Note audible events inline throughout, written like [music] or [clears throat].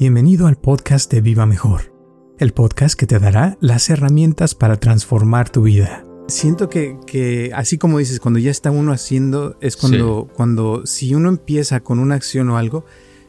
Bienvenido al podcast de Viva Mejor, el podcast que te dará las herramientas para transformar tu vida. Siento que, así como dices, cuando ya está uno haciendo, es cuando, cuando si uno empieza con una acción o algo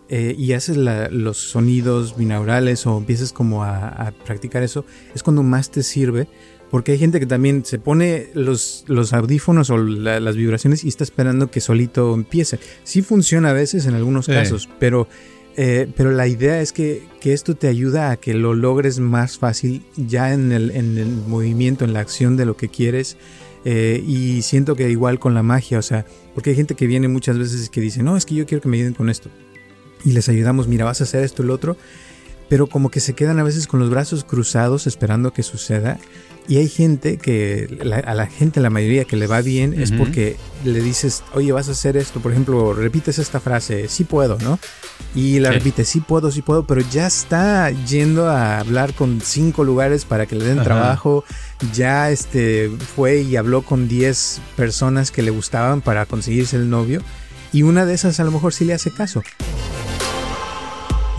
eh, y haces los sonidos binaurales o empiezas como a, practicar eso, es cuando más te sirve porque hay gente que también se pone los, los audífonos o las vibraciones y está esperando que solito empiece. Sí funciona a veces en algunos casos, pero eh, pero la idea es que, esto te ayuda a que lo logres más fácil ya en el, en el movimiento, en la acción de lo que quieres. Eh, y siento que igual con la magia, o sea, porque hay gente que viene muchas veces que dice, no, es que yo quiero que me ayuden con esto. Y les ayudamos, mira, vas a hacer esto y lo otro. Pero como que se quedan a veces con los brazos cruzados esperando que suceda. Y hay gente que, a la gente, la mayoría que le va bien es porque le dices, oye, vas a hacer esto, por ejemplo, repites esta frase, sí puedo, ¿no? Y la repite, sí puedo, sí puedo, pero ya está yendo a hablar con cinco lugares para que le den trabajo, ya este, fue y habló con 10 personas que le gustaban para conseguirse el novio, y una de esas a lo mejor sí le hace caso.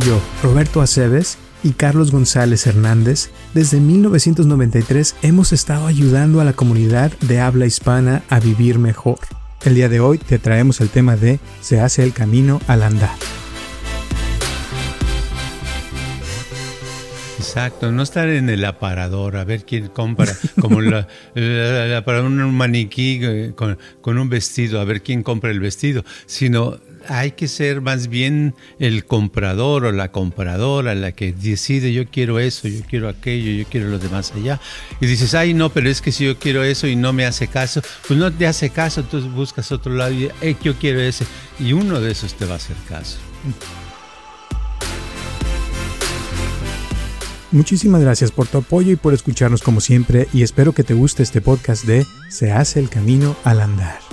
Yo, Roberto Aceves, y Carlos González Hernández, desde 1993 hemos estado ayudando a la comunidad de habla hispana a vivir mejor. El día de hoy te traemos el tema de Se hace el camino al andar. Exacto, no estar en el aparador a ver quién compra, como para un maniquí eh, con, un vestido, a ver quién compra el vestido, sino hay que ser más bien el comprador o la compradora la que decide yo quiero eso, yo quiero aquello, yo quiero lo demás allá. Y dices, ay no, pero es que si yo quiero eso y no me hace caso, pues no te hace caso, entonces buscas otro lado y yo quiero ese. Y uno de esos te va a hacer caso. Muchísimas gracias por tu apoyo y por escucharnos como siempre y espero que te guste este podcast de Se hace el camino al andar.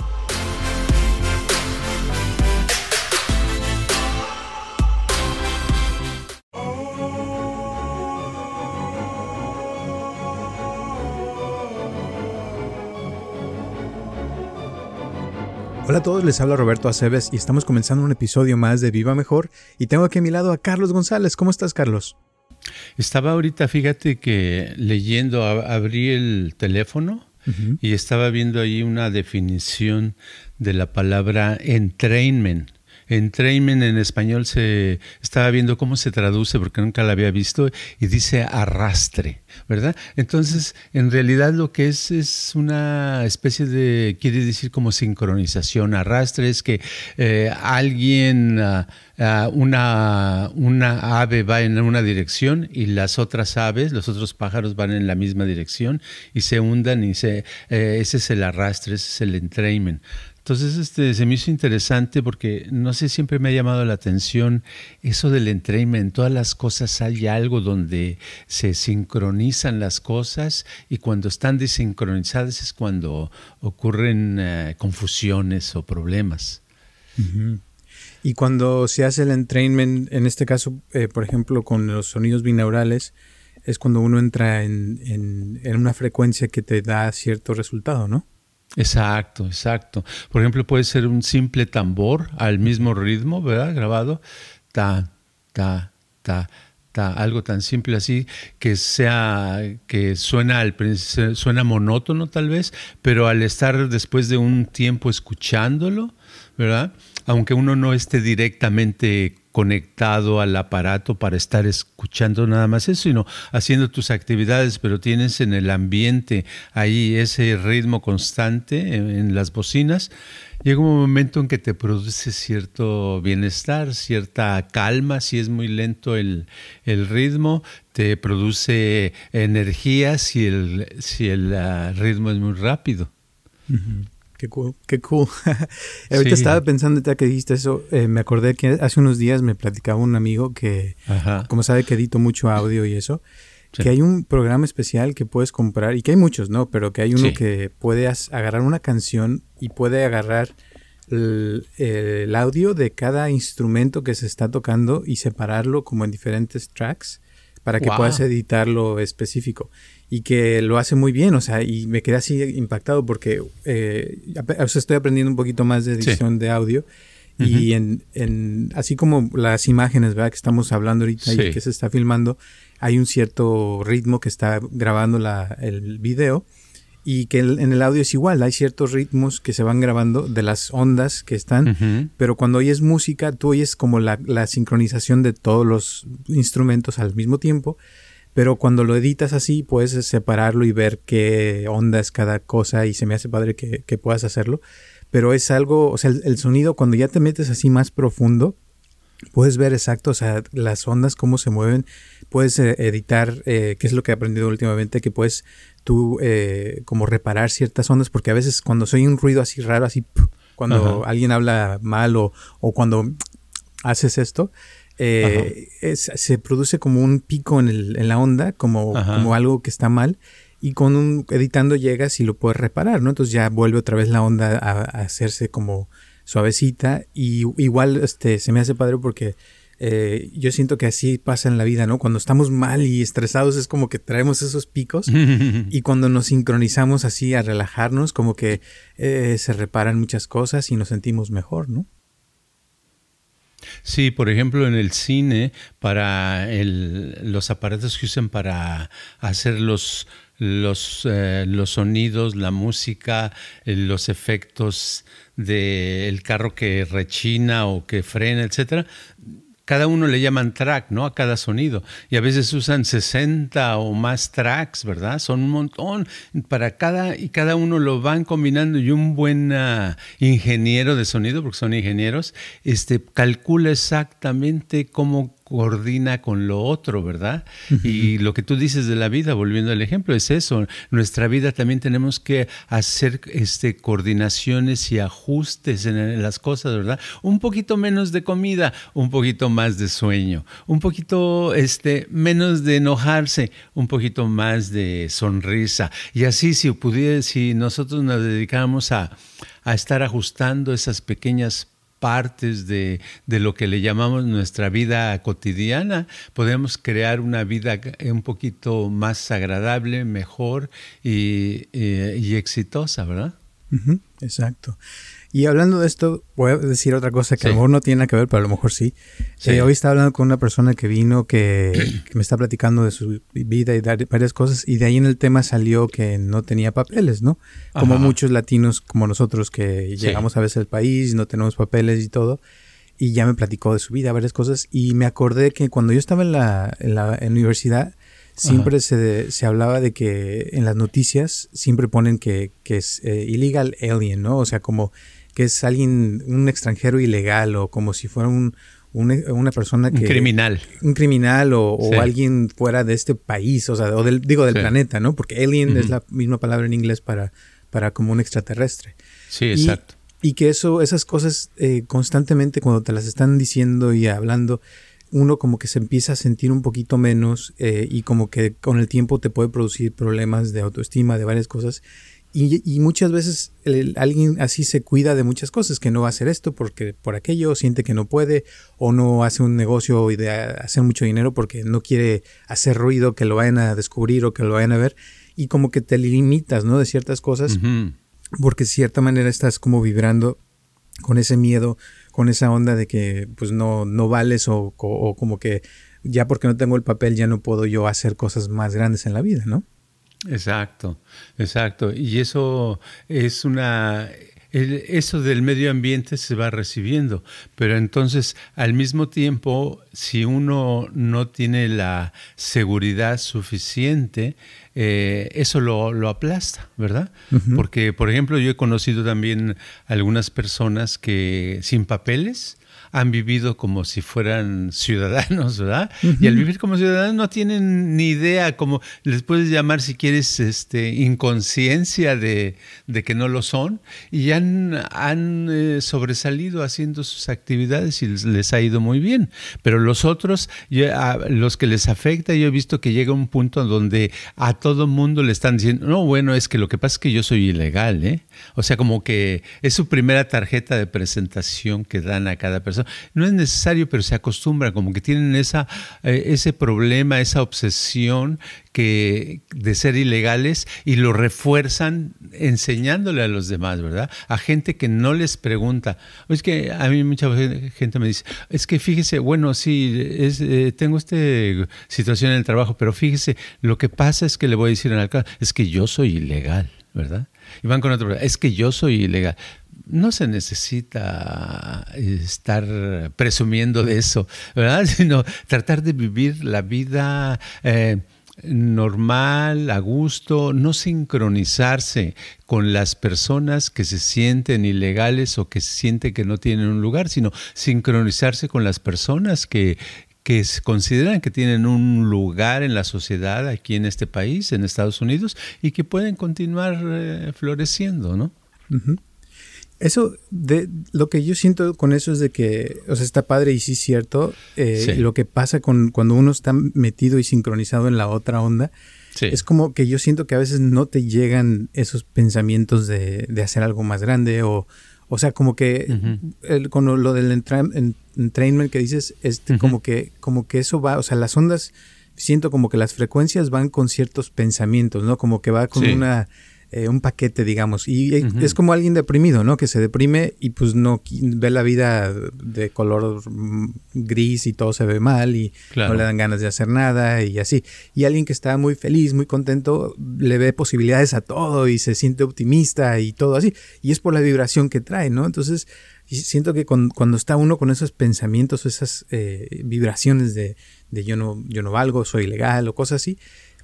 Hola a todos, les habla Roberto Aceves y estamos comenzando un episodio más de Viva Mejor y tengo aquí a mi lado a Carlos González. ¿Cómo estás, Carlos? Estaba ahorita, fíjate que leyendo, abrí el teléfono y estaba viendo ahí una definición de la palabra entrainment entrainment en español se estaba viendo cómo se traduce porque nunca la había visto y dice arrastre, ¿verdad? Entonces, en realidad lo que es es una especie de, quiere decir como sincronización. Arrastre es que eh, alguien, ah, ah, una, una ave va en una dirección y las otras aves, los otros pájaros van en la misma dirección y se hundan y se, eh, ese es el arrastre, ese es el entrainment. Entonces, este, se me hizo interesante porque no sé, siempre me ha llamado la atención eso del entrainment. En todas las cosas hay algo donde se sincronizan las cosas y cuando están desincronizadas es cuando ocurren eh, confusiones o problemas. Y cuando se hace el entrainment, en este caso, eh, por ejemplo, con los sonidos binaurales, es cuando uno entra en una frecuencia que te da cierto resultado, ¿no? Exacto, exacto. Por ejemplo, puede ser un simple tambor al mismo ritmo, ¿verdad? Grabado. Ta, ta, ta, ta. Algo tan simple así que sea, que suena, al, suena monótono tal vez, pero al estar después de un tiempo escuchándolo, ¿verdad? Aunque uno no esté directamente conectado al aparato para estar escuchando nada más eso, sino haciendo tus actividades, pero tienes en el ambiente ahí ese ritmo constante en, las bocinas, llega un momento en que te produce cierto bienestar, cierta calma, si es muy lento el, ritmo, te produce energía si el, si el ah, ritmo es muy rápido. Qué cool, qué cool. [laughs] Ahorita estaba pensando, ya que dijiste eso, eh, me acordé que hace unos días me platicaba un amigo que, como sabe que edito mucho audio y eso, que hay un programa especial que puedes comprar, y que hay muchos, ¿no? Pero que hay uno que puede agarrar una canción y puede agarrar el, el, audio de cada instrumento que se está tocando y separarlo como en diferentes tracks para que puedas editarlo específico. Y que lo hace muy bien, o sea, y me quedé así impactado porque eh, estoy aprendiendo un poquito más de edición de audio Y en, en, así como las imágenes, ¿verdad? Que estamos hablando ahorita y que se está filmando, hay un cierto ritmo que está grabando la, el video y que en el audio es igual, hay ciertos ritmos que se van grabando de las ondas que están, pero cuando oyes música, tú oyes como la, la, sincronización de todos los instrumentos al mismo tiempo, pero cuando lo editas así, puedes separarlo y ver qué onda es cada cosa y se me hace padre que, que puedas hacerlo pero es algo, o sea, el, sonido cuando ya te metes así más profundo, puedes ver exacto, o sea, las ondas, cómo se mueven, puedes eh, editar, eh, que es lo que he aprendido últimamente, que puedes tú eh, como reparar ciertas ondas, porque a veces cuando soy un ruido así raro, así, cuando alguien habla mal o, o cuando haces esto, se produce como un pico en, el, en la onda, como, como algo que está mal y con un editando llegas y lo puedes reparar, ¿no? Entonces ya vuelve otra vez la onda a, hacerse como suavecita y igual este se me hace padre porque eh, yo siento que así pasa en la vida, ¿no? Cuando estamos mal y estresados es como que traemos esos picos [laughs] y cuando nos sincronizamos así a relajarnos como que eh, se reparan muchas cosas y nos sentimos mejor, ¿no? Sí, por ejemplo, en el cine, para los aparatos que usan para hacer los, los, eh, los sonidos, la música, los efectos del carro que rechina o que frena, etcétera, cada uno le llaman track, ¿no? A cada sonido. Y a veces usan 60 o más tracks, ¿verdad? Son un montón para cada y cada uno lo van combinando y un buen ah, ingeniero de sonido, porque son ingenieros, este calcula exactamente cómo coordina con lo otro, ¿verdad? Y lo que tú dices de la vida, volviendo al ejemplo, es eso. Nuestra vida también tenemos que hacer este, coordinaciones y ajustes en las cosas, ¿verdad? Un poquito menos de comida, un poquito más de sueño, un poquito este, menos de enojarse, un poquito más de sonrisa. Y así, si pudiera, si nosotros nos dedicáramos a, a estar ajustando esas pequeñas partes de, lo que le llamamos nuestra vida cotidiana, podemos crear una vida un poquito más agradable, mejor y, exitosa, ¿verdad? exacto. Y hablando de esto, voy a decir otra cosa que a lo mejor no tiene que ver, pero a lo mejor sí. Eh, hoy estaba hablando con una persona que vino que, [clears throat] me está platicando de su vida y de varias cosas, y de ahí en el tema salió que no tenía papeles, ¿no? Como muchos latinos como nosotros que llegamos a veces al país, no tenemos papeles y todo. Y ya me platicó de su vida, varias cosas, y me acordé que cuando yo estaba en la, en la universidad, siempre se, se, hablaba de que en las noticias siempre ponen que, que es eh, illegal alien, ¿no? O sea, como que es alguien, un extranjero ilegal o como si fuera un, una persona que... Un criminal. Un criminal o, alguien fuera de este país, o sea, o del, digo del planeta, ¿no? Porque alien es la misma palabra en inglés para, para como un extraterrestre. Sí, exacto. Y, que eso, esas cosas eh, constantemente cuando te las están diciendo y hablando, uno como que se empieza a sentir un poquito menos eh, y como que con el tiempo te puede producir problemas de autoestima, de varias cosas. Y, muchas veces alguien así se cuida de muchas cosas, que no va a hacer esto porque por aquello siente que no puede, o no hace un negocio y de hacer mucho dinero porque no quiere hacer ruido, que lo vayan a descubrir o que lo vayan a ver, y como que te limitas, ¿no? De ciertas cosas, porque de cierta manera estás como vibrando con ese miedo, con esa onda de que pues no, no vales o, o como que ya porque no tengo el papel ya no puedo yo hacer cosas más grandes en la vida, ¿no? Exacto, exacto. Y eso es una... eso del medio ambiente se va recibiendo, pero entonces al mismo tiempo, si uno no tiene la seguridad suficiente, eh, eso lo, lo, aplasta, ¿verdad? Porque, por ejemplo, yo he conocido también algunas personas que sin papeles, han vivido como si fueran [laughs] ciudadanos, ¿verdad? Y al vivir como ciudadanos no tienen ni idea, como les puedes llamar si quieres este, inconsciencia de, que no lo son, y han, han eh, sobresalido haciendo sus actividades y les, ha ido muy bien. Pero los otros, los que les afecta, yo he visto que llega un punto donde a todo mundo le están diciendo, no, bueno, es que lo que pasa es que yo soy ilegal, ¿eh? O sea, como que es su primera tarjeta de presentación que dan a cada persona No es necesario, pero se acostumbran, como que tienen esa, eh, ese problema, esa obsesión que, de ser ilegales y lo refuerzan enseñándole a los demás, ¿verdad? A gente que no les pregunta. Es que a mí mucha gente me dice, es que fíjese, bueno, sí, eh, tengo esta situación en el trabajo, pero fíjese, lo que pasa es que le voy a decir al alcalde, es que yo soy ilegal, ¿verdad? Y van con otro, es que yo soy ilegal no se necesita estar presumiendo de eso, ¿verdad? [laughs] Sino tratar de vivir la vida eh, normal, a gusto, no sincronizarse con las personas que se sienten ilegales o que se sienten que no tienen un lugar, sino sincronizarse con las personas que, que consideran que tienen un lugar en la sociedad aquí en este país, en Estados Unidos, y que pueden continuar eh, floreciendo, ¿no? Eso, de lo que yo siento con eso es de que, o sea, está padre y sí es cierto, eh, lo que pasa con cuando uno está metido y sincronizado en la otra onda, es como que yo siento que a veces no te llegan esos pensamientos de, de hacer algo más grande o, o sea, como que con lo del entrainment que dices, este, como que, como que eso va, o sea, las ondas, siento como que las frecuencias van con ciertos pensamientos, ¿no? Como que va con una eh, un paquete, digamos. Y es como alguien deprimido, ¿no? Que se deprime y pues no ve la vida de color mm, gris y todo se ve mal y no le dan ganas de hacer nada y así. Y alguien que está muy feliz, muy contento, le ve posibilidades a todo y se siente optimista y todo así. Y es por la vibración que trae, ¿no? Entonces, siento que cuando está uno con esos pensamientos o esas eh, vibraciones de, de yo no, yo no valgo, soy ilegal o cosas así,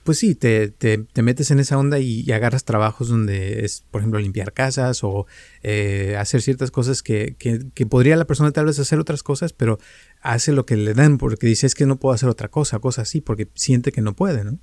pues sí, te, te, metes en esa onda y, agarras trabajos donde es, por ejemplo, limpiar casas o eh, hacer ciertas cosas que, que, podría la persona tal vez hacer otras cosas, pero hace lo que le dan porque dice es que no puedo hacer otra cosa, cosas así, porque siente que no puede, ¿no?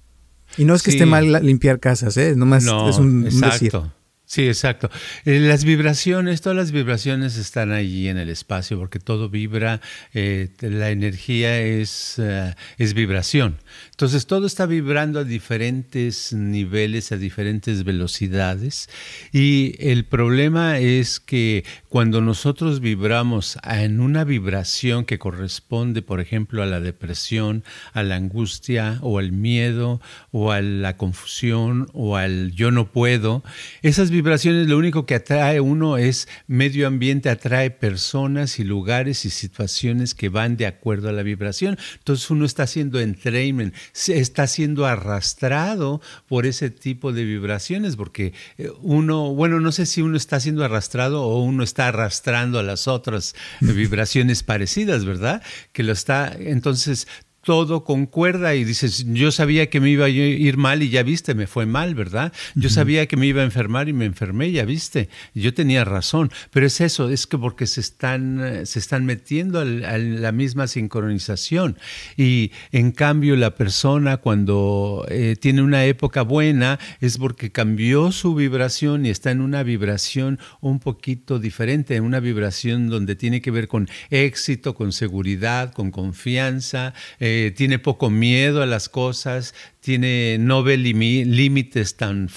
Y no es que esté mal limpiar casas, ¿eh? Nomás es un, exacto. Sí, exacto. Eh, las vibraciones, todas las vibraciones están allí en el espacio porque todo vibra, eh, la energía es, eh, es vibración. Entonces todo está vibrando a diferentes niveles, a diferentes velocidades y el problema es que cuando nosotros vibramos en una vibración que corresponde, por ejemplo, a la depresión, a la angustia o al miedo o a la confusión o al yo no puedo, esas vibraciones lo único que atrae uno es medio ambiente, atrae personas y lugares y situaciones que van de acuerdo a la vibración. Entonces uno está haciendo entrainment, está siendo arrastrado por ese tipo de vibraciones, porque eh, uno, bueno, no sé si uno está siendo arrastrado o uno está arrastrando a las otras [laughs] vibraciones parecidas, ¿verdad? Que lo está, entonces todo concuerda y dices, yo sabía que me iba a ir mal y ya viste, me fue mal, ¿verdad? Yo sabía que me iba a enfermar y me enfermé, ya viste. Yo tenía razón, pero es eso, es que porque se están, se están metiendo a la misma sincronización. Y en cambio la persona cuando eh, tiene una época buena es porque cambió su vibración y está en una vibración un poquito diferente, en una vibración donde tiene que ver con éxito, con seguridad, con confianza. Eh, eh, tiene poco miedo a las cosas, tiene, no ve límites tan,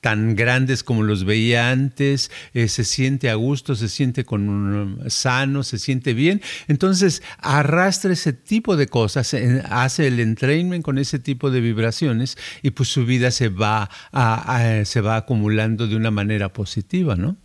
tan grandes como los veía antes, eh, se siente a gusto, se siente con, sano, se siente bien. Entonces arrastra ese tipo de cosas, hace el entrainment con ese tipo de vibraciones y pues su vida se va, se va acumulando de una manera positiva, ¿no?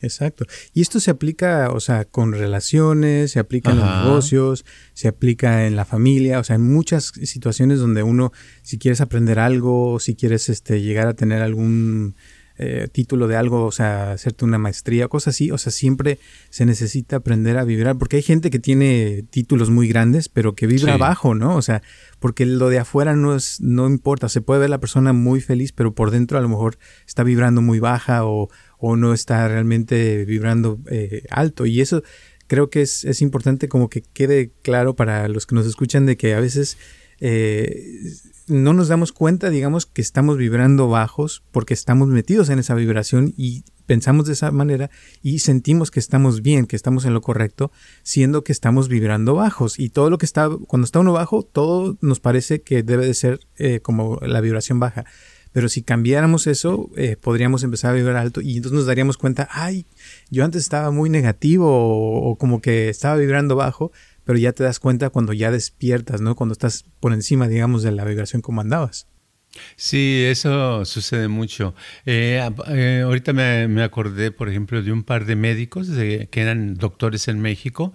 Exacto. Y esto se aplica, o sea, con relaciones, se aplica en los negocios, se aplica en la familia, o sea, en muchas situaciones donde uno, si quieres aprender algo, si quieres este, llegar a tener algún eh, título de algo, o sea, hacerte una maestría, cosas así, o sea, siempre se necesita aprender a vibrar, porque hay gente que tiene títulos muy grandes, pero que vibra bajo, ¿no? O sea, porque lo de afuera no es, no importa, se puede ver la persona muy feliz, pero por dentro a lo mejor está vibrando muy baja o, o no está realmente vibrando eh, alto. Y eso creo que es, es, importante como que quede claro para los que nos escuchan de que a veces eh, no nos damos cuenta, digamos, que estamos vibrando bajos porque estamos metidos en esa vibración y pensamos de esa manera y sentimos que estamos bien, que estamos en lo correcto, siendo que estamos vibrando bajos. Y todo lo que está, cuando está uno bajo, todo nos parece que debe de ser eh, como la vibración baja Pero si cambiáramos eso, eh, podríamos empezar a vibrar alto y entonces nos daríamos cuenta, ay, yo antes estaba muy negativo o, como que estaba vibrando bajo, pero ya te das cuenta cuando ya despiertas, ¿no? Cuando estás por encima, digamos, de la vibración como andabas. Sí, eso sucede mucho. Eh, eh, ahorita me, acordé, por ejemplo, de un par de médicos que eran doctores en México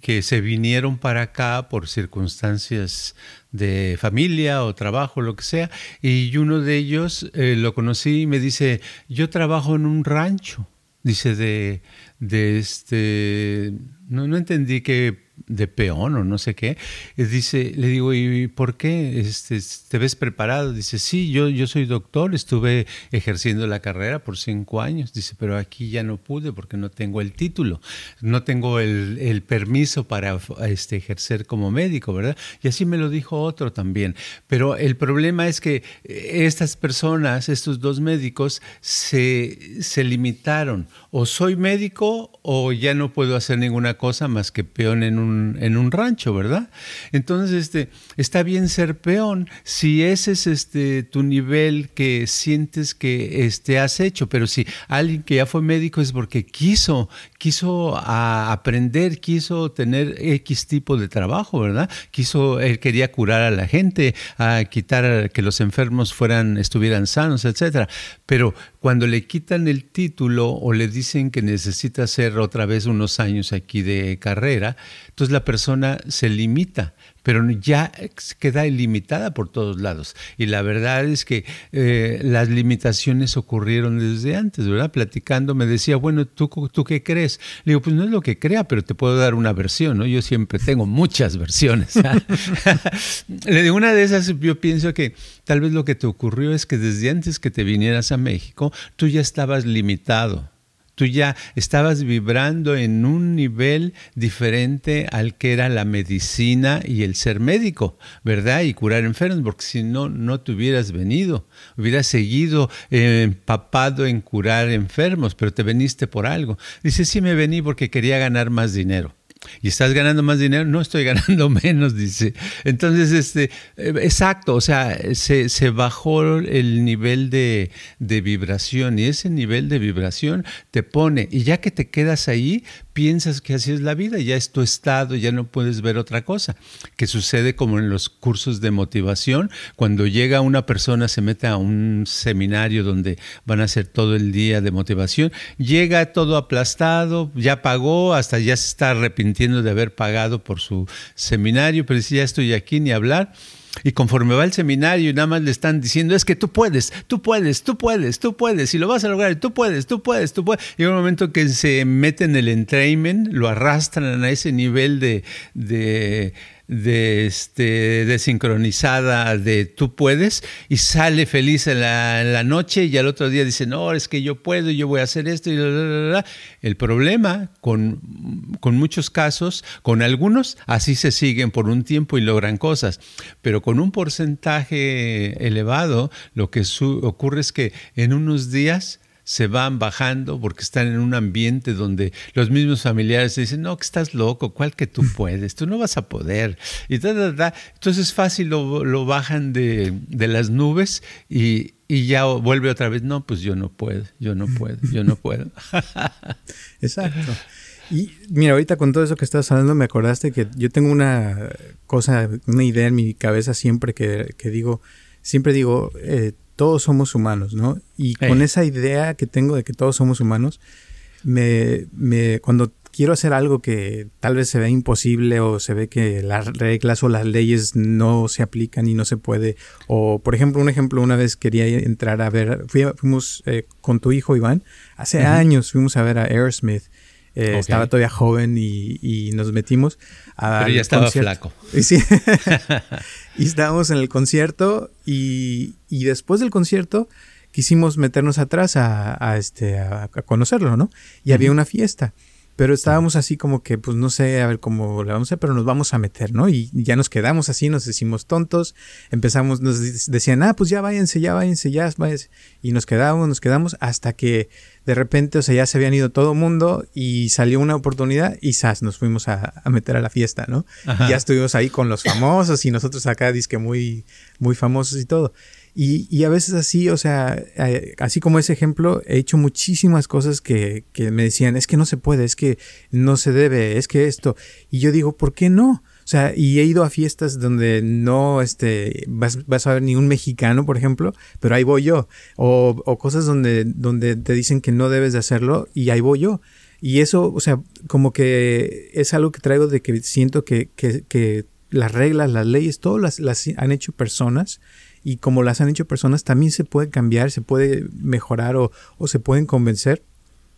que se vinieron para acá por circunstancias de familia o trabajo, lo que sea, y uno de ellos eh, lo conocí y me dice, yo trabajo en un rancho, dice de, de este, no, no entendí que de peón o no sé qué. Dice, le digo, ¿y por qué este, te ves preparado? Dice, sí, yo, yo soy doctor, estuve ejerciendo la carrera por cinco años. Dice, pero aquí ya no pude porque no tengo el título, no tengo el, el permiso para este, ejercer como médico, ¿verdad? Y así me lo dijo otro también. Pero el problema es que estas personas, estos dos médicos, se, se limitaron. O soy médico o ya no puedo hacer ninguna cosa más que peón en un en un rancho, ¿verdad? Entonces, este, está bien ser peón si ese es este, tu nivel que sientes que este, has hecho, pero si alguien que ya fue médico es porque quiso, quiso aprender, quiso tener X tipo de trabajo, ¿verdad? Quiso, él quería curar a la gente, a quitar que los enfermos fueran, estuvieran sanos, etcétera. Pero cuando le quitan el título o le dicen que necesita hacer otra vez unos años aquí de carrera, entonces la persona se limita pero ya queda ilimitada por todos lados. Y la verdad es que eh, las limitaciones ocurrieron desde antes, ¿verdad? Platicando me decía, bueno, ¿tú, ¿tú qué crees? Le digo, pues no es lo que crea, pero te puedo dar una versión, ¿no? Yo siempre tengo muchas versiones. [laughs] Le digo, una de esas, yo pienso que tal vez lo que te ocurrió es que desde antes que te vinieras a México, tú ya estabas limitado Tú ya estabas vibrando en un nivel diferente al que era la medicina y el ser médico, ¿verdad? Y curar enfermos, porque si no, no te hubieras venido, hubieras seguido empapado en curar enfermos, pero te veniste por algo. Dice, sí me vení porque quería ganar más dinero y estás ganando más dinero, no estoy [laughs] ganando menos, dice. Entonces, este, eh, exacto, o sea, se, se bajó el nivel de, de, vibración y ese nivel de vibración te pone, y ya que te quedas ahí, piensas que así es la vida, ya es tu estado, ya no puedes ver otra cosa, que sucede como en los cursos de motivación, cuando llega una persona, se mete a un seminario donde van a hacer todo el día de motivación, llega todo aplastado, ya pagó, hasta ya se está arrepintiendo de haber pagado por su seminario, pero dice, ya estoy aquí ni hablar. Y conforme va el seminario y nada más le están diciendo, es que tú puedes, tú puedes, tú puedes, tú puedes, y lo vas a lograr, tú puedes, tú puedes, tú puedes. Y un momento que se mete en el entrainment, lo arrastran a ese nivel de, de de, este, desincronizada de tú puedes y sale feliz en la, noche y al otro día dice, no, es que yo puedo, yo voy a hacer esto y El problema con, con muchos casos, con algunos, así se siguen por un tiempo y logran cosas, pero con un porcentaje elevado, lo que ocurre es que en unos días se van bajando porque están en un ambiente donde los mismos familiares dicen, no, que estás loco, ¿cuál que tú puedes? Tú no vas a poder. Y Entonces fácil lo, bajan de, las nubes y, ya vuelve otra vez, no, pues yo no puedo, yo no puedo, yo no puedo. [laughs] Exacto. Y mira, ahorita con todo eso que estás hablando me acordaste que yo tengo una cosa, una idea en mi cabeza siempre que, digo, siempre digo, eh, todos somos humanos, ¿no? Y con esa idea que tengo de que todos somos humanos, me, me, cuando quiero hacer algo que tal vez se ve imposible o se ve que las reglas o las leyes no se aplican y no se puede, o por ejemplo, un ejemplo, una vez quería entrar a ver, fuimos eh, con tu hijo Iván, hace años fuimos a ver a Aerosmith eh, estaba todavía joven y, nos metimos a. Pero ya estaba flaco. Y, sí. [laughs] [laughs] y estábamos en el concierto y, después del concierto quisimos meternos atrás a, este, a, conocerlo, ¿no? Y había una fiesta. Pero estábamos así como que, pues no sé, a ver cómo le vamos a hacer, pero nos vamos a meter, ¿no? Y ya nos quedamos así, nos decimos tontos, empezamos, nos decían, ah, pues ya váyanse, ya váyanse, ya váyanse. Y nos quedamos, nos quedamos hasta que de repente, o sea, ya se habían ido todo el mundo y salió una oportunidad y ¡zas! nos fuimos a, meter a la fiesta, ¿no? Y ya estuvimos ahí con los famosos y nosotros acá, disque muy, muy famosos y todo. Y, y, a veces así, o sea, así como ese ejemplo, he hecho muchísimas cosas que, que, me decían, es que no se puede, es que no se debe, es que esto. Y yo digo, ¿por qué no? O sea, y he ido a fiestas donde no este, vas, vas a ver ni un mexicano, por ejemplo, pero ahí voy yo. O, o cosas donde, donde te dicen que no debes de hacerlo y ahí voy yo. Y eso, o sea, como que es algo que traigo de que siento que, que, que las reglas, las leyes, todo las, las han hecho personas y como las han hecho personas, también se puede cambiar, se puede mejorar o, o se pueden convencer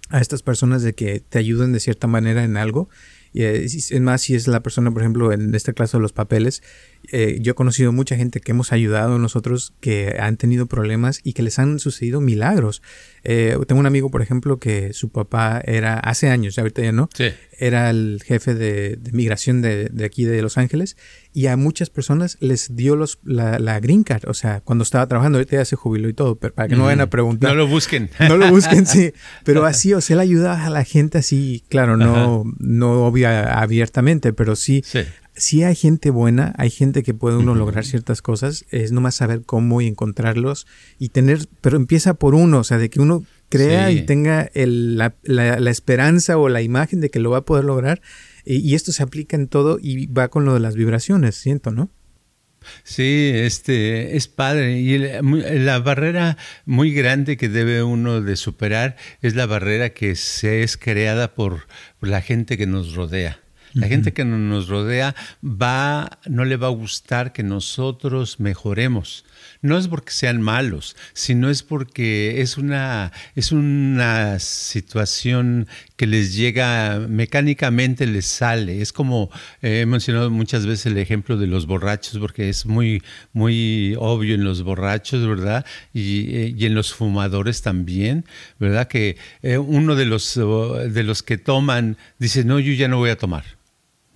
a estas personas de que te ayuden de cierta manera en algo. Y es más, si es la persona, por ejemplo, en este caso de los papeles, eh, yo he conocido mucha gente que hemos ayudado nosotros que han tenido problemas y que les han sucedido milagros. Eh, tengo un amigo, por ejemplo, que su papá era, hace años, ahorita ya no, Sí. era el jefe de, de migración de, de aquí de Los Ángeles y a muchas personas les dio los, la, la green card, o sea, cuando estaba trabajando, ahorita ya se jubiló y todo, pero para que no vayan a preguntar. No lo busquen. No lo busquen, sí. [laughs] Pero así, o sea, él ayudaba a la gente así, claro, no, no obvia, abiertamente, pero sí, Sí. Sí hay gente buena, hay gente que puede uno lograr ciertas cosas, es nomás saber cómo y encontrarlos y tener, pero empieza por uno, o sea, de que uno crea Sí. y tenga el- la, la- la esperanza o la imagen de que lo va a poder lograr. Y, y esto se aplica en todo y va con lo de las vibraciones, siento, ¿no? Sí, este es padre y la barrera muy grande que debe uno de superar es la barrera que se es creada por, por la gente que nos rodea. La gente que no- nos rodea va, no le va a gustar que nosotros mejoremos. No es porque sean malos, sino es porque es una, es una situación que les llega mecánicamente, les sale. Es como eh, he mencionado muchas veces el ejemplo de los borrachos, porque es muy, muy obvio en los borrachos, ¿verdad? Y, eh, y en los fumadores también, ¿verdad? Que eh, uno de los, de los que toman dice, no, yo ya no voy a tomar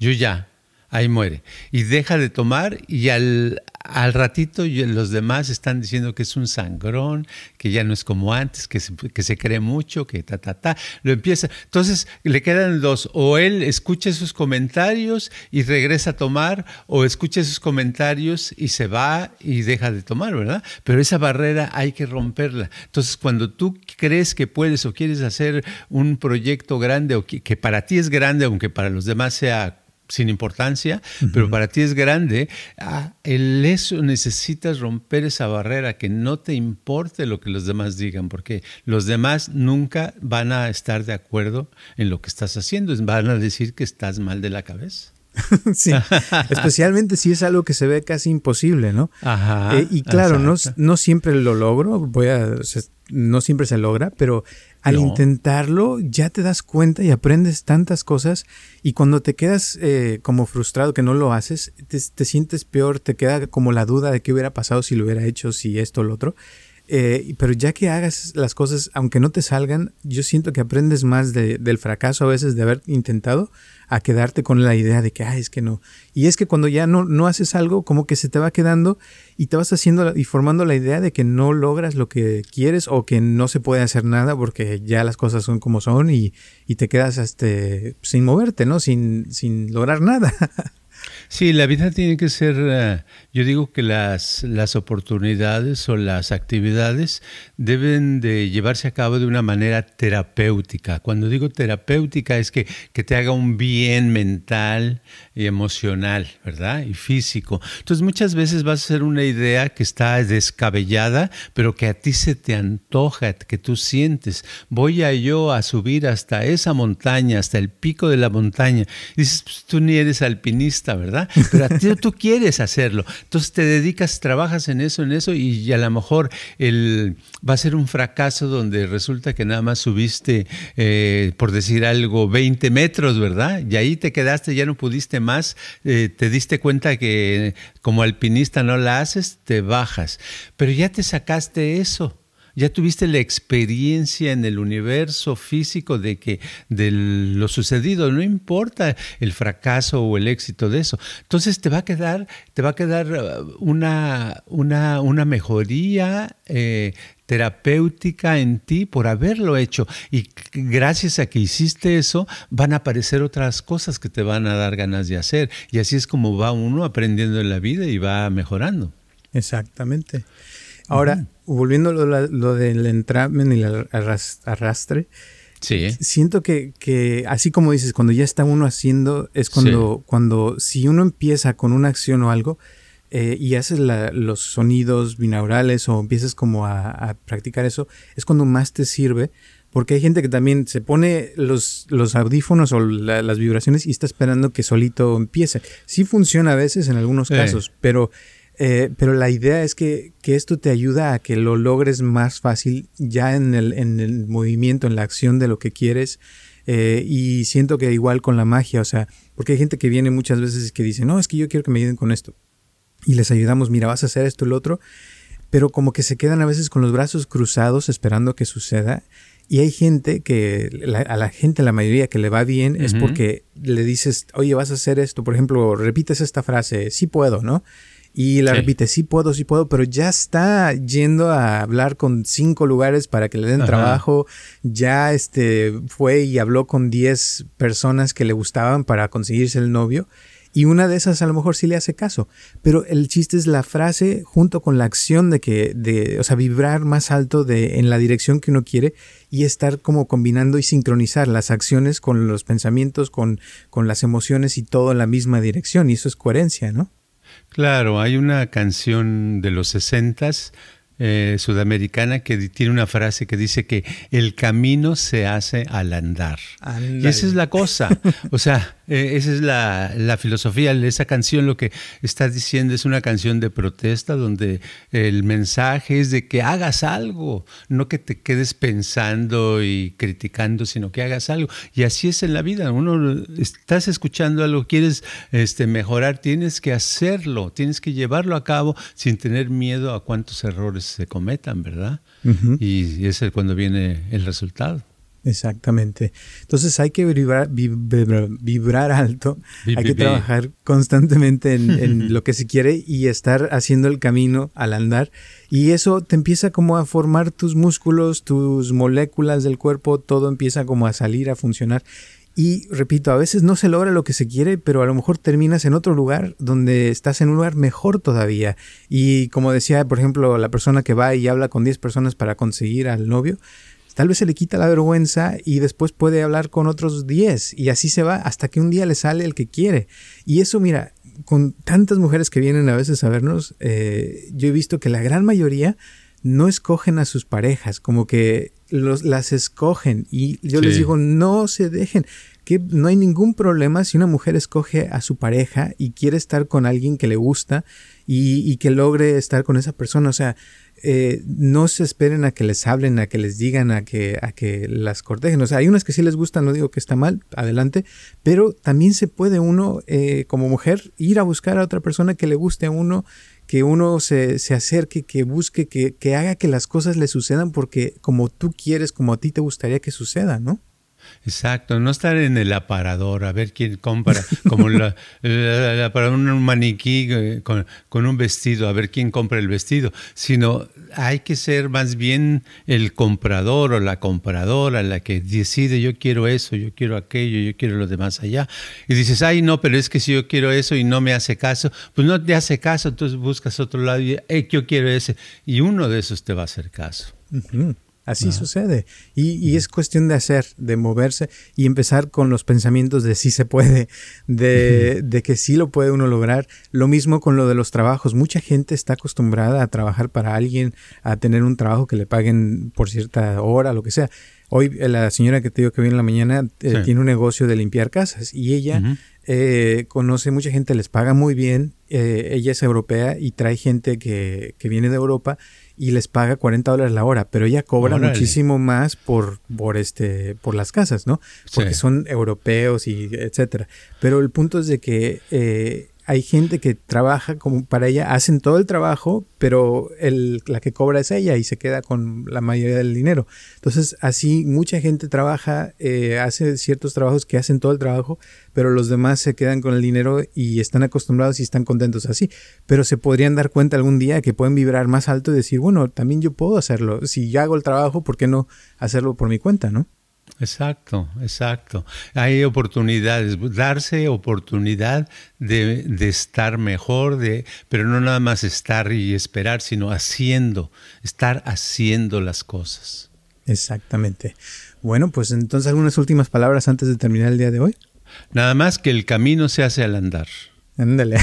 yo ya, ahí muere. Y deja de tomar y al, al ratito los demás están diciendo que es un sangrón, que ya no es como antes, que se, que se cree mucho, que ta, ta, ta. Lo empieza. Entonces le quedan dos. O él escucha esos comentarios y regresa a tomar, o escucha esos comentarios y se va y deja de tomar, ¿verdad? Pero esa barrera hay que romperla. Entonces cuando tú crees que puedes o quieres hacer un proyecto grande o que para ti es grande, aunque para los demás sea sin importancia, pero para ti es grande, ah, el eso necesitas romper esa barrera, que no te importe lo que los demás digan, porque los demás nunca van a estar de acuerdo en lo que estás haciendo, van a decir que estás mal de la cabeza. [laughs] sí, especialmente si es algo que se ve casi imposible, ¿no? Ajá, Eh, y claro, no, siempre lo logro, voy a, no siempre se logra, pero al No. intentarlo ya te das cuenta y aprendes tantas cosas y cuando te quedas eh, como frustrado que no lo haces, te, te sientes peor, te queda como la duda de qué hubiera pasado si lo hubiera hecho, si esto o lo otro. Eh, pero ya que hagas las cosas, aunque no te salgan, yo siento que aprendes más de- del fracaso a veces de haber intentado a quedarte con la idea de que, ay, es que no. Y es que cuando ya no, no haces algo, como que se te va quedando y te vas haciendo y formando la idea de que no logras lo que quieres o que no se puede hacer nada porque ya las cosas son como son y, y te quedas este, sin moverte, ¿no? Sin, sin lograr nada. [laughs] Sí, la vida tiene que ser, eh, yo digo que las, las oportunidades o las actividades deben de llevarse a cabo de una manera terapéutica. Cuando digo terapéutica es que, que te haga un bien mental emocional, ¿verdad? Y físico. Entonces muchas veces vas a ser una idea que está descabellada, pero que a ti se te antoja, que tú sientes. Voy a yo a subir hasta esa montaña, hasta el pico de la montaña. Dices, pues, tú ni eres alpinista, ¿verdad? Pero a ti [laughs] tú quieres hacerlo. Entonces te dedicas, trabajas en eso, en eso, y a lo mejor el, va a ser un fracaso donde resulta que nada más subiste, eh, por decir algo, 20 metros, ¿verdad? Y ahí te quedaste, ya no pudiste más, eh, te diste cuenta que como alpinista no la haces, te bajas. Pero ya te sacaste eso. Ya tuviste la experiencia en el universo físico de que de lo sucedido, no importa el fracaso o el éxito de eso. Entonces te va a quedar, te va a quedar uh, una, una, una mejoría eh, terapéutica en ti por haberlo hecho. Y gracias a que hiciste eso, van a aparecer otras cosas que te van a dar ganas de hacer. Y así es como va uno aprendiendo en la vida y va mejorando. Exactamente. Ahora, volviendo a lo, del entramen y el arrastre, Sí. Siento que, que, así como dices, cuando ya está uno haciendo, es cuando, cuando si uno empieza con una acción o algo eh, y haces los sonidos binaurales o empiezas como a, practicar eso, es cuando más te sirve. Porque hay gente que también se pone los, los audífonos o las vibraciones y está esperando que solito empiece. Sí funciona a veces en algunos casos, pero eh, pero la idea es que, esto te ayuda a que lo logres más fácil ya en el, en el movimiento, en la acción de lo que quieres. Eh, y siento que igual con la magia, o sea, porque hay gente que viene muchas veces que dice, no, es que yo quiero que me ayuden con esto. Y les ayudamos, mira, vas a hacer esto lo otro. Pero como que se quedan a veces con los brazos cruzados esperando que suceda. Y hay gente que, a la gente, la mayoría que le va bien es porque le dices, oye, vas a hacer esto. Por ejemplo, repites esta frase, sí puedo, ¿no? Y la repite, sí puedo, sí puedo, pero ya está yendo a hablar con cinco lugares para que le den trabajo. Ya este, fue y habló con diez personas que le gustaban para conseguirse el novio. Y una de esas a lo mejor sí le hace caso. Pero el chiste es la frase junto con la acción de que, de, o sea, vibrar más alto de, en la dirección que uno quiere y estar como combinando y sincronizar las acciones con los pensamientos, con, con las emociones y todo en la misma dirección. Y eso es coherencia, ¿no? Claro, hay una canción de los sesentas eh, sudamericana que tiene una frase que dice que el camino se hace al andar. Y esa es la cosa. O sea, eh, esa es la, filosofía. Esa canción lo que está diciendo es una canción de protesta donde el mensaje es de que hagas algo, no que te quedes pensando y criticando, sino que hagas algo. Y así es en la vida. Uno estás escuchando algo, quieres este, mejorar, tienes que hacerlo, tienes que llevarlo a cabo sin tener miedo a cuántos errores se cometan, ¿verdad? Y es cuando viene el resultado. Exactamente. Entonces hay que vibrar, vibrar, alto, hay que trabajar constantemente en, [laughs] lo que se quiere y estar haciendo el camino al andar. Y eso te empieza como a formar tus músculos, tus moléculas del cuerpo, todo empieza como a salir, a funcionar. Y repito, a veces no se logra lo que se quiere, pero a lo mejor terminas en otro lugar donde estás en un lugar mejor todavía. Y como decía, por ejemplo, la persona que va y habla con 10 personas para conseguir al novio, tal vez se le quita la vergüenza y después puede hablar con otros 10 y así se va hasta que un día le sale el que quiere. Y eso, mira, con tantas mujeres que vienen a veces a vernos, eh, yo he visto que la gran mayoría no escogen a sus parejas, como que los, las escogen y yo les digo, no se dejen, que no hay ningún problema si una mujer escoge a su pareja y quiere estar con alguien que le gusta y, que logre estar con esa persona, o sea, eh, no se esperen a que les hablen, a que les digan, a que, a que las cortejen. O sea, hay unas que sí les gustan, no digo que está mal, adelante, pero también se puede uno, eh, como mujer, ir a buscar a otra persona que le guste a uno que uno se, se acerque, que busque, que, que, haga que las cosas le sucedan porque como tú quieres, como a ti te gustaría que suceda, ¿no? Exacto, no estar en el aparador a ver quién compra, como la, para un maniquí eh, con, un vestido, a ver quién compra el vestido, sino hay que ser más bien el comprador o la compradora la que decide yo quiero eso, yo quiero aquello, yo quiero lo demás allá. Y dices, ay no, pero es que si yo quiero eso y no me hace caso, pues no te hace caso, entonces buscas otro lado y yo quiero ese. Y uno de esos te va a hacer caso. Así sucede. Y, es cuestión de hacer, de moverse y empezar con los pensamientos de sí se puede, de, de, que sí lo puede uno lograr. Lo mismo con lo de los trabajos. Mucha gente está acostumbrada a trabajar para alguien, a tener un trabajo que le paguen por cierta hora, lo que sea. Hoy eh, la señora que te digo que viene en la mañana eh, tiene un negocio de limpiar casas y ella eh, conoce mucha gente, les paga muy bien. ella es europea y trae gente que, que viene de Europa y les paga 40 dólares la hora, pero ella cobra muchísimo más por, por, este, por las casas, ¿no? Porque son europeos y etcétera. Pero el punto es de que eh, hay gente que trabaja como para ella, hacen todo el trabajo, pero el, la que cobra es ella y se queda con la mayoría del dinero. Entonces, así mucha gente trabaja, eh, hace ciertos trabajos que hacen todo el trabajo, pero los demás se quedan con el dinero y están acostumbrados y están contentos así. Pero se podrían dar cuenta algún día que pueden vibrar más alto y decir, bueno, también yo puedo hacerlo. Si yo hago el trabajo, ¿por qué no hacerlo por mi cuenta, no? Exacto, exacto. Hay oportunidades, darse oportunidad de, de, estar mejor, de, pero no nada más estar y esperar, sino haciendo, estar haciendo las cosas. Exactamente. Bueno, pues entonces algunas últimas palabras antes de terminar el día de hoy. Nada más que el camino se hace al andar. Ándale.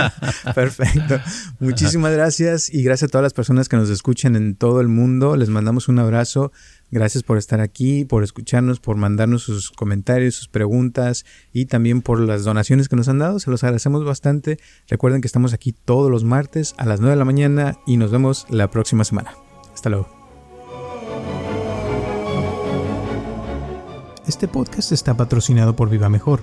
[laughs] Perfecto. Muchísimas gracias y gracias a todas las personas que nos escuchan en todo el mundo. Les mandamos un abrazo. Gracias por estar aquí, por escucharnos, por mandarnos sus comentarios, sus preguntas y también por las donaciones que nos han dado. Se los agradecemos bastante. Recuerden que estamos aquí todos los martes a las 9 de la mañana y nos vemos la próxima semana. Hasta luego. Este podcast está patrocinado por Viva Mejor.